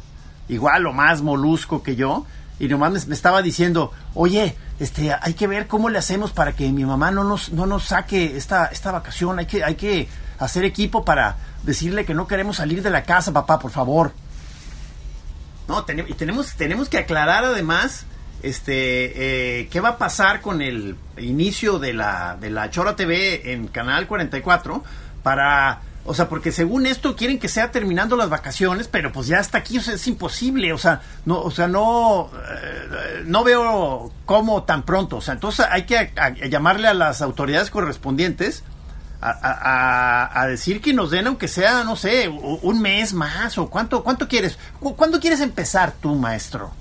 igual o más molusco que yo, y nomás me, me estaba diciendo, oye, este, hay que ver cómo le hacemos para que mi mamá no nos, no nos saque esta, esta vacación, hay que, hay que hacer equipo para decirle que no queremos salir de la casa, papá, por favor. No, tenemos, y tenemos, tenemos que aclarar además este eh, qué va a pasar con el inicio de la, de la Chora TV en Canal 44 para... O sea, porque según esto quieren que sea terminando las vacaciones, pero pues ya hasta aquí o sea, es imposible, o sea, no, o sea, no, eh, no veo cómo tan pronto, o sea, entonces hay que llamarle a las autoridades correspondientes a, decir que nos den aunque sea, no sé, un mes más o cuánto, cuánto quieres, Cu- ¿cuándo quieres empezar tú, maestro?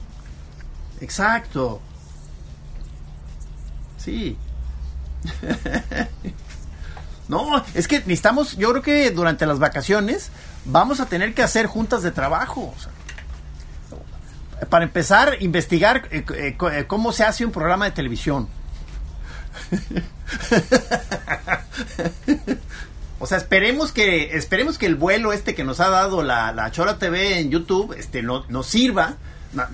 Exacto. Sí. <laughs> no, es que necesitamos, yo creo que durante las vacaciones vamos a tener que hacer juntas de trabajo. para empezar, investigar eh, eh, eh, cómo se hace un programa de televisión. <laughs> O sea, esperemos que esperemos que el vuelo este que nos ha dado la, la Chora TV en YouTube este no, nos sirva,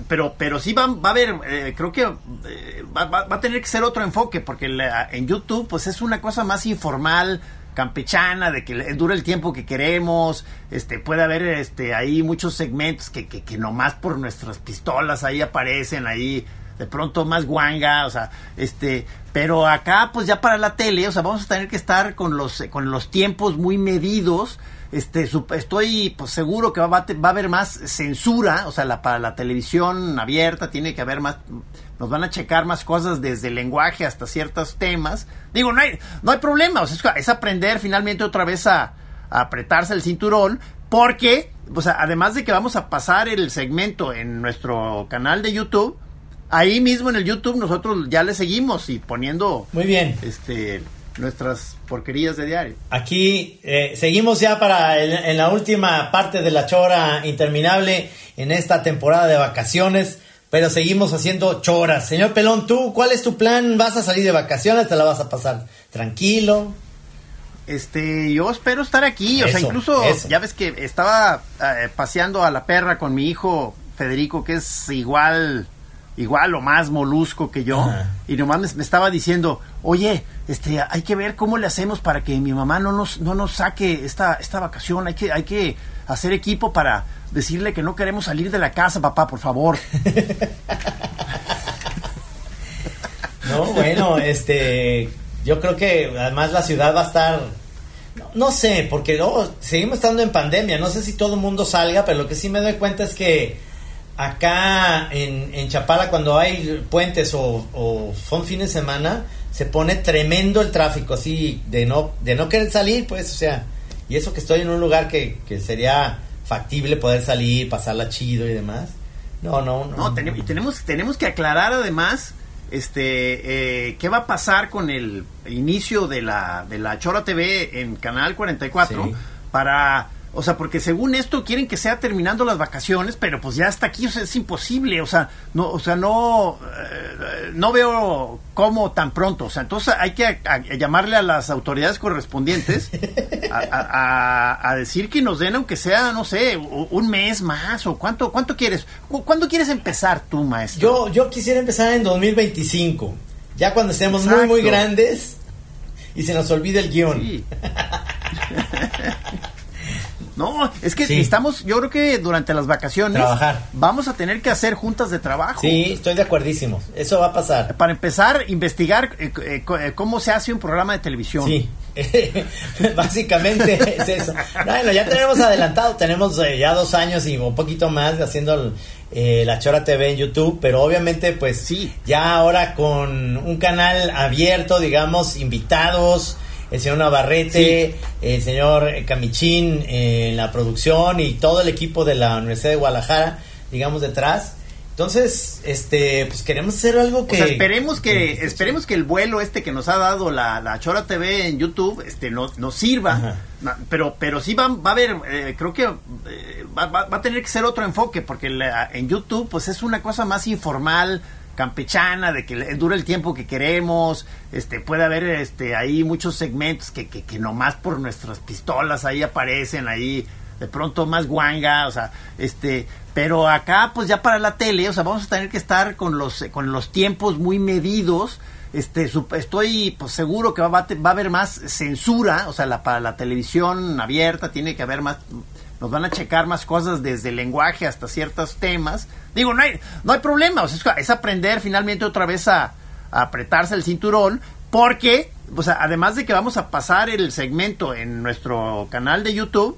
pero pero sí va, va a haber, eh, creo que eh, va, va- va a tener que ser otro enfoque, porque la- en YouTube pues es una cosa más informal, campechana, de que dure el tiempo que queremos, este, puede haber este, ahí muchos segmentos que, que, que nomás por nuestras pistolas ahí aparecen, ahí de pronto más guanga, o sea, este, pero acá pues ya para la tele, o sea, vamos a tener que estar con los, con los tiempos muy medidos, este, estoy pues seguro que va, va, a haber más censura, o sea, la, para la televisión abierta tiene que haber más, nos van a checar más cosas desde el lenguaje hasta ciertos temas. Digo, no hay, no hay problema, o sea, es, aprender finalmente otra vez a, apretarse el cinturón, porque, o sea, además de que vamos a pasar el segmento en nuestro canal de YouTube, ahí mismo en el YouTube nosotros ya le seguimos y poniendo...
Muy bien.
Este, nuestras porquerías de diario.
Aquí eh, seguimos ya para en la última parte de la chora interminable en esta temporada de vacaciones pero seguimos haciendo choras. Señor Pelón, ¿tú cuál es tu plan? ¿Vas a salir de vacaciones? ¿Te la vas a pasar tranquilo?
Este, yo espero estar aquí, o sea, incluso ya ves que estaba eh, paseando a la perra con mi hijo Federico, que es igual, igual o más molusco que yo, y nomás me, estaba diciendo, oye, este, hay que ver cómo le hacemos para que mi mamá no nos, no nos saque esta, esta vacación, hay que, hay que hacer equipo para decirle que no queremos salir de la casa, papá, por favor. <laughs>
no, bueno, este, yo creo que además la ciudad va a estar, no, sé, porque no, seguimos estando en pandemia, no sé si todo el mundo salga, pero lo que sí me doy cuenta es que acá en, en Chapala cuando hay puentes o, o son fines de semana, se pone tremendo el tráfico, así, de no, de no querer salir, pues, o sea, y eso que estoy en un lugar que, que sería factible poder salir, pasarla chido y demás. No, no, no.
No, y tenemos, tenemos que aclarar además este eh, qué va a pasar con el inicio de la, de la Chora TV en Canal 44 para o sea, porque según esto quieren que sea terminando las vacaciones, pero pues ya hasta aquí o sea, es imposible, o sea, no, o sea, no, eh, no veo cómo tan pronto, o sea, entonces hay que llamarle a las autoridades correspondientes a, decir que nos den aunque sea, no sé, un mes más o cuánto, cuánto quieres, ¿cuándo quieres empezar tú, maestro?
Yo, yo quisiera empezar en 2025, ya cuando estemos muy, muy grandes y se nos olvide el guion. Sí. <laughs>
No, es que estamos, yo creo que durante las vacaciones
Trabajar.
vamos a tener que hacer juntas de trabajo.
Sí, estoy de acuerdísimo. Eso va a pasar.
Para empezar, investigar eh, eh, eh, cómo se hace un programa de televisión.
Sí. <laughs> Básicamente es eso. Bueno, ya tenemos adelantado, tenemos ya dos años y un poquito más haciendo la Chora TV en YouTube, pero obviamente pues
sí,
ya ahora con un canal abierto, digamos, invitados, el señor Navarrete, el señor Camichín en la producción y todo el equipo de la Universidad de Guadalajara, digamos, detrás. Entonces, este, pues queremos hacer algo que...
esperemos que, esperemos que el vuelo este que nos ha dado la, la Chora TV en YouTube, este, nos, nos sirva. Pero, pero sí va, va a haber, eh, creo que eh, va, va, a tener que ser otro enfoque, porque en YouTube, pues es una cosa más informal, campechana, de que dure el tiempo que queremos, este, puede haber este, ahí muchos segmentos que, que, que nomás por nuestras pistolas ahí aparecen, ahí de pronto más guanga, o sea, este, pero acá pues ya para la tele, o sea, vamos a tener que estar con los, con los tiempos muy medidos, este, estoy pues seguro que va, va, a haber más censura, o sea, la, para la televisión abierta tiene que haber más nos van a checar más cosas desde el lenguaje hasta ciertos temas. Digo, no hay, no hay problema, o sea, es, aprender finalmente otra vez a, apretarse el cinturón, porque, o sea, además de que vamos a pasar el segmento en nuestro canal de YouTube,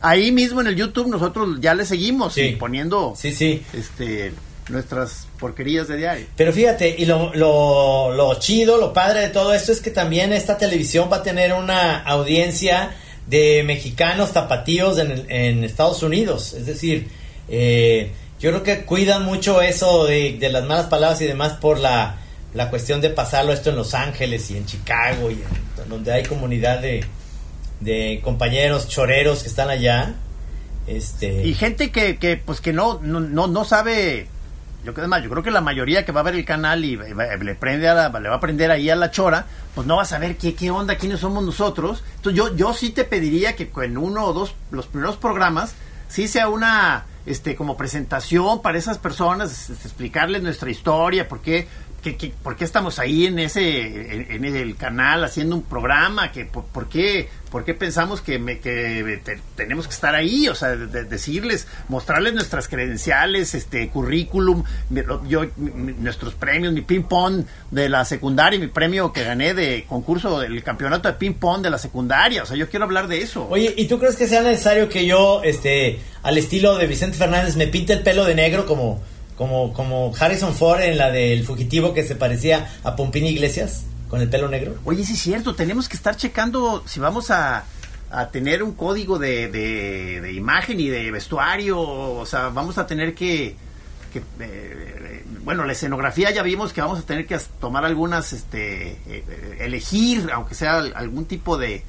ahí mismo en el YouTube nosotros ya le seguimos poniendo
sí, sí.
este nuestras porquerías de diario.
Pero fíjate, y lo, lo, lo chido, lo padre de todo esto es que también esta televisión va a tener una audiencia de mexicanos tapatíos en, Estados Unidos. Es decir, eh, yo creo que cuidan mucho eso de, las malas palabras y demás por la, cuestión de pasarlo esto en Los Ángeles y en Chicago, y donde hay comunidad de, de compañeros choreros que están allá. Este...
Y gente que, que pues que no, no, no sabe yo, además, yo creo que la mayoría que va a ver el canal y le, prende a le va a prender ahí a la chora, pues no va a saber qué, qué onda, quiénes somos nosotros. Entonces yo, yo sí te pediría que en uno o dos, los primeros programas, sí sea una este como presentación para esas personas, este, explicarles nuestra historia, por qué, por qué estamos ahí en ese en, el canal haciendo un programa? que por, qué, por qué pensamos que, me, que tenemos que estar ahí? O sea, decirles, mostrarles nuestras credenciales, este currículum, yo, nuestros premios, mi ping-pong de la secundaria, mi premio que gané de concurso del campeonato de ping-pong de la secundaria. O sea, yo quiero hablar de eso.
Oye, ¿y tú crees que sea necesario que yo, este, al estilo de Vicente Fernández, me pinte el pelo de negro como como, como Harrison Ford en la del fugitivo que se parecía a Pompín Iglesias con el pelo negro.
Oye, sí es cierto, tenemos que estar checando si vamos a, tener un código de, de, imagen y de vestuario, o sea, vamos a tener que, eh, bueno, la escenografía ya vimos que vamos a tener que tomar algunas, este, eh, elegir, aunque sea algún tipo de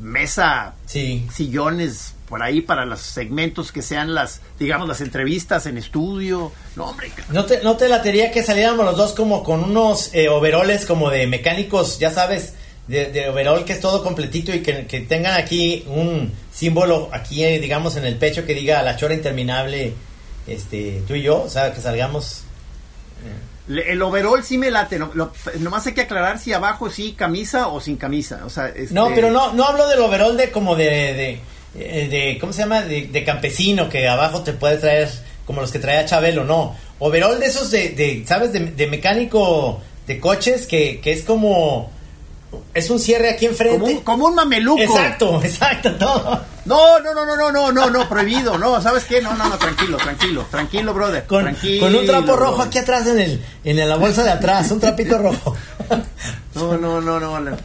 mesa,
sí.
sillones por ahí para los segmentos que sean las, digamos, las entrevistas en estudio. No, hombre.
¿No te, no te latería que saliéramos los dos como con unos eh, overoles como de mecánicos, ya sabes, de, de overol que es todo completito y que, tengan aquí un símbolo aquí, eh, digamos, en el pecho que diga la chora interminable, este, tú y yo, o sea, que salgamos...
Eh. El overall sí me late, no, nomás hay que aclarar si abajo sí camisa o sin camisa, o sea,
este No, pero no, no hablo del overall de como de eh, de, ¿cómo se llama? De, campesino, que abajo te puede traer como los que traía Chabelo, no. Overall de esos de, ¿sabes? De, mecánico de coches que, que es como... Es un cierre aquí enfrente.
Como un, mameluco.
Exacto, <laughs> exacto, todo.
No, no, no, no, no, no, no, no, prohibido, no, ¿sabes qué? No, no, no, tranquilo, tranquilo, tranquilo, brother.
Con,
tranquilo,
con un trapo rojo aquí atrás en el, en la bolsa de atrás, un trapito rojo.
No, no, no, no, no.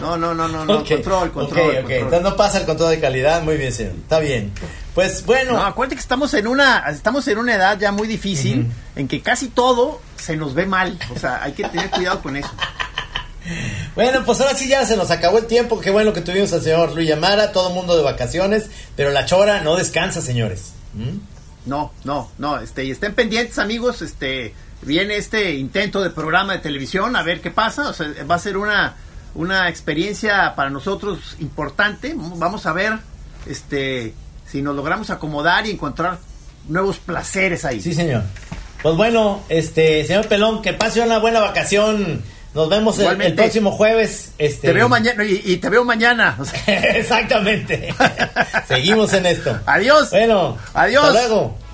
No, no, no, no, control, control.
Ok, ok, entonces no pasa el control de calidad, muy bien, señor. Está bien. Pues bueno.
No, acuérdate que estamos en una, estamos en una edad ya muy difícil, en que casi todo se nos ve mal. O sea, hay que tener cuidado con eso.
Bueno, pues ahora sí ya se nos acabó el tiempo. Qué bueno que tuvimos al señor Luis Yamara, todo mundo de vacaciones, pero la chora no descansa, señores. ¿Mm?
No, no, no, este, y estén pendientes, amigos, este, viene este intento de programa de televisión, a ver qué pasa, o sea, va a ser una, una experiencia para nosotros importante, vamos a ver, este, si nos logramos acomodar y encontrar nuevos placeres ahí.
Sí, señor. Pues bueno, este, señor Pelón, que pase una buena vacación nos vemos el, próximo jueves. Este...
Te veo mañana y, te veo mañana. <laughs>
Exactamente. <laughs> Seguimos en esto.
Adiós.
Bueno,
adiós.
Hasta luego.